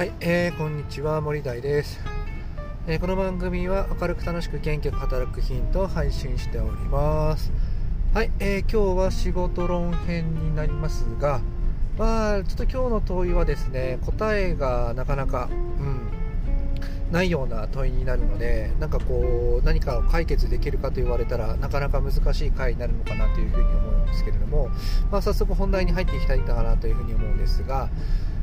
はい、えー、こんにちは森大です、えー、この番組は明るく楽しく元気よく働くヒントを配信しております。はい、えー、今日は仕事論編になりますがまあちょっと今日の問いはですね答えがなかなかうんないような問いになるのでなんかこう何かを解決できるかと言われたらなかなか難しい回になるのかなというふうに思うんですけれども、まあ、早速本題に入っていきたいかなというふうに思うんですが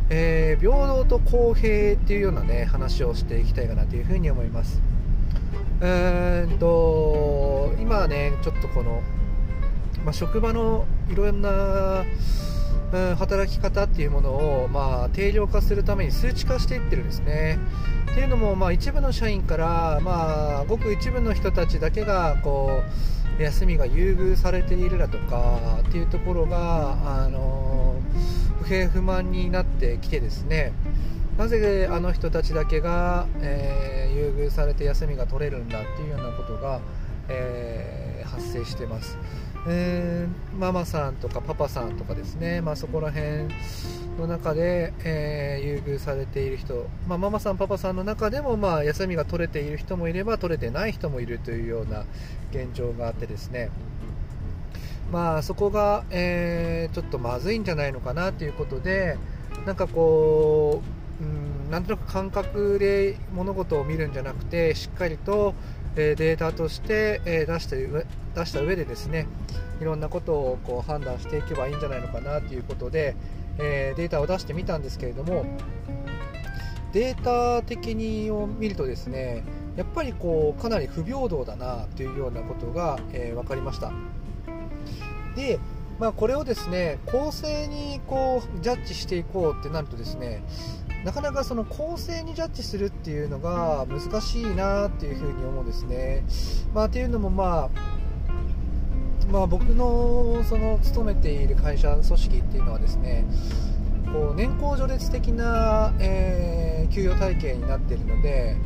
えー、平等と公平っていうようなね話をしていきたいかなというふうに思います。えーと今はねちょっとこの、まあ、職場のいろんな、うん、働き方っていうものを、まあ、定量化するために数値化していってるんですね。っていうのも、まあ、一部の社員から、まあ、ごく一部の人たちだけがこう休みが優遇されているだとかっていうところがあの平不満になってきてですねなぜあの人たちだけが、えー、優遇されて休みが取れるんだっていうようなことが、えー、発生してます、えー、ママさんとかパパさんとかですね、まあ、そこら辺の中で、え優遇されている人、まあ、ママさんパパさんの中でも、まあ、休みが取れている人もいれば取れてない人もいるというような現状があってですねまあ、そこが、えー、ちょっとまずいんじゃないのかなということでなんかこう、うん、なんとなく感覚で物事を見るんじゃなくてしっかりと、え、データとして、え、出して出した上でですねいろんなことをこう判断していけばいいんじゃないのかなということで、えデータを出してみたんですけれどもデータ的にを見るとですねやっぱりこうかなり不平等だなというようなことが、えー分かりました。で、まあ、これをですね公正にこうジャッジしていこうってなるとですねなかなかその公正にジャッジするっていうのが難しいなっていうふうに思うんですね。まあ、っていうのも、まあまあ、僕のその勤めている会社組織っていうのはですねこう年功序列的な、えー、給与体系になっているので、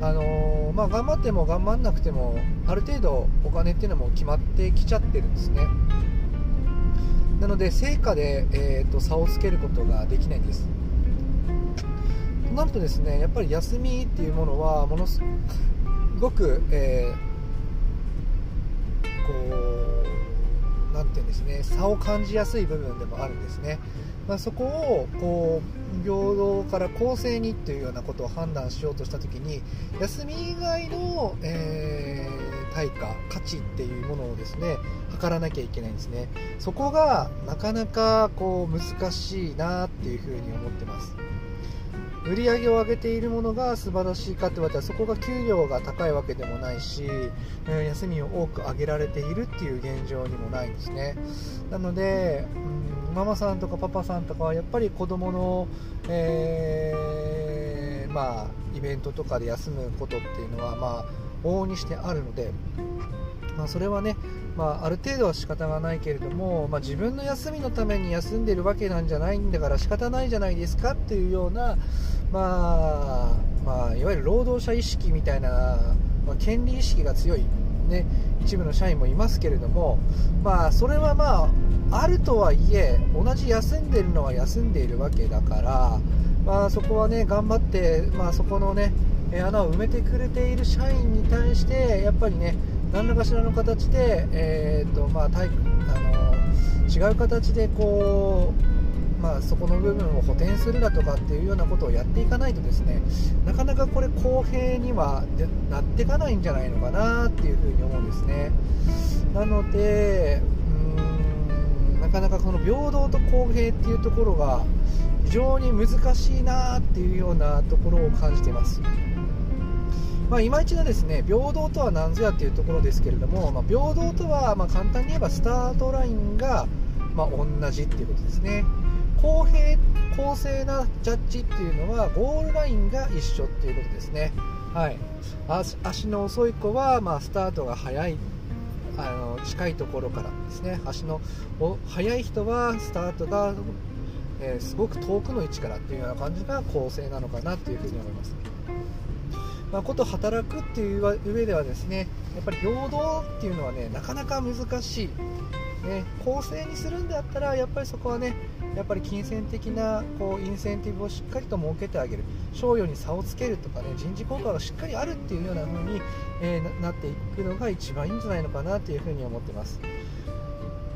あのー、まあ、頑張っても頑張んなくてもある程度お金っていうのも決まってきちゃってるんですね。なので成果で、えーと、差をつけることができないんです。となるとですねやっぱり休みっていうものはものすごく、えー、こうなんていうんですね差を感じやすい部分でもあるんですね、まあ、そこをこう平等から公正にっていうようなことを判断しようとした時に休み以外の、えー、対価価値っていうものをですね測らなきゃいけないんですね。そこがなかなかこう難しいなっていうふうに思ってます。売り上げを上げているものが素晴らしいかって言われたらそこが給料が高いわけでもないし、え休みを多く上げられているっていう現状にもないんですね。なので、うん、ママさんとかパパさんとかはやっぱり子供の、えー、まあイベントとかで休むことっていうのはまあ往々にしてあるのでまあ、それはね、まあ、ある程度は仕方がないけれども、まあ、自分の休みのために休んでるわけなんじゃないんだから仕方ないじゃないですかっていうような、まあまあ、いわゆる労働者意識みたいな、まあ、権利意識が強い、ね、一部の社員もいますけれども、まあ、それはまああるとはいえ同じ休んでるのは休んでいるわけだから、まあ、そこはね頑張って、まあ、そこのね穴を埋めてくれている社員に対してやっぱりね何らかしらの形で、えーとまあ、体あの違う形でこう、まあ、そこの部分を補填するだとかっていうようなことをやっていかないとですねなかなかこれ公平にはなっていかないんじゃないのかなっていうふうに思うんですね。なのでうんなかなかこの平等と公平っていうところが非常に難しいなっていうようなところを感じています。まあ、今一度ですね平等とは何ぞやっていうところですけれども、まあ、平等とはま簡単に言えばスタートラインがま同じっていうことですね。公平公正なジャッジっていうのはゴールラインが一緒っていうことですね。はい。足の遅い子はまスタートが速いあの近いところからですね。足の速い人はスタートが、えー、すごく遠くの位置からっていうような感じが公正なのかなっていうふうに思います。まあ、こと働くっていう上ではですねやっぱり平等っていうのはねなかなか難しい。ね、公正にするんだったらやっぱりそこはねやっぱり金銭的なこうインセンティブをしっかりと設けてあげる。賞与に差をつけるとかね人事効果がしっかりあるっていうような風に、えー、なっていくのが一番いいんじゃないのかなというふうに思ってます。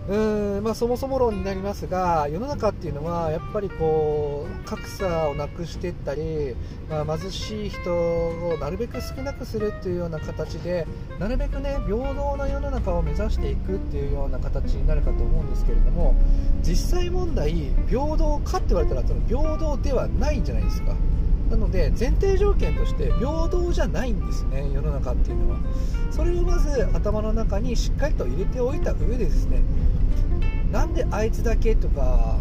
うーんまあ、そもそも論になりますが世の中っていうのはやっぱりこう格差をなくしていったり、まあ、貧しい人をなるべく少なくするっていうような形でなるべくね平等な世の中を目指していくっていうような形になるかと思うんですけれども実際問題平等かって言われたらその平等ではないんじゃないですか。なので前提条件として平等じゃないんですね世の中っていうのはそれをまず頭の中にしっかりと入れておいた上でですねなんであいつだけとか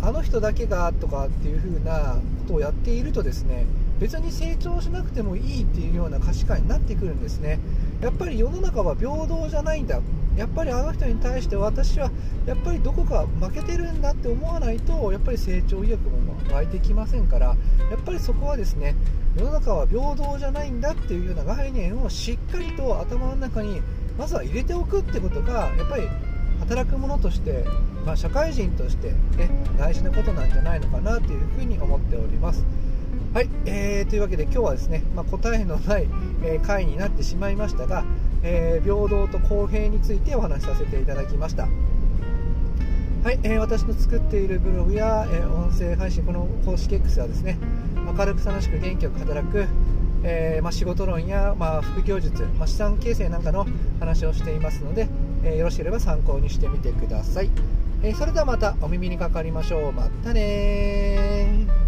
あの人だけがとかっていう風なことをやっているとですね別に成長しなくてもいいっていうような価値観になってくるんですね。やっぱり世の中は平等じゃないんだ。やっぱりあの人に対して私はやっぱりどこか負けてるんだって思わないとやっぱり成長意欲も湧いてきませんからやっぱりそこはですね世の中は平等じゃないんだっていうような概念をしっかりと頭の中にまずは入れておくってことがやっぱり働く者として、まあ、社会人として、ね、大事なことなんじゃないのかなというふうに思っております。はい、えー、というわけで今日はですね、まあ、答えのない、えー、回になってしまいましたが、えー、平等と公平についてお話しさせていただきました。はい、えー、私の作っているブログや、え、音声配信、この公式 X はですね、明るく楽しく元気よく働く、え、まあ、仕事論や、まあ、副業術、ま、資産形成なんかの話をしていますので、えよろしければ参考にしてみてください、えそれではまたお耳にかかりましょう。またね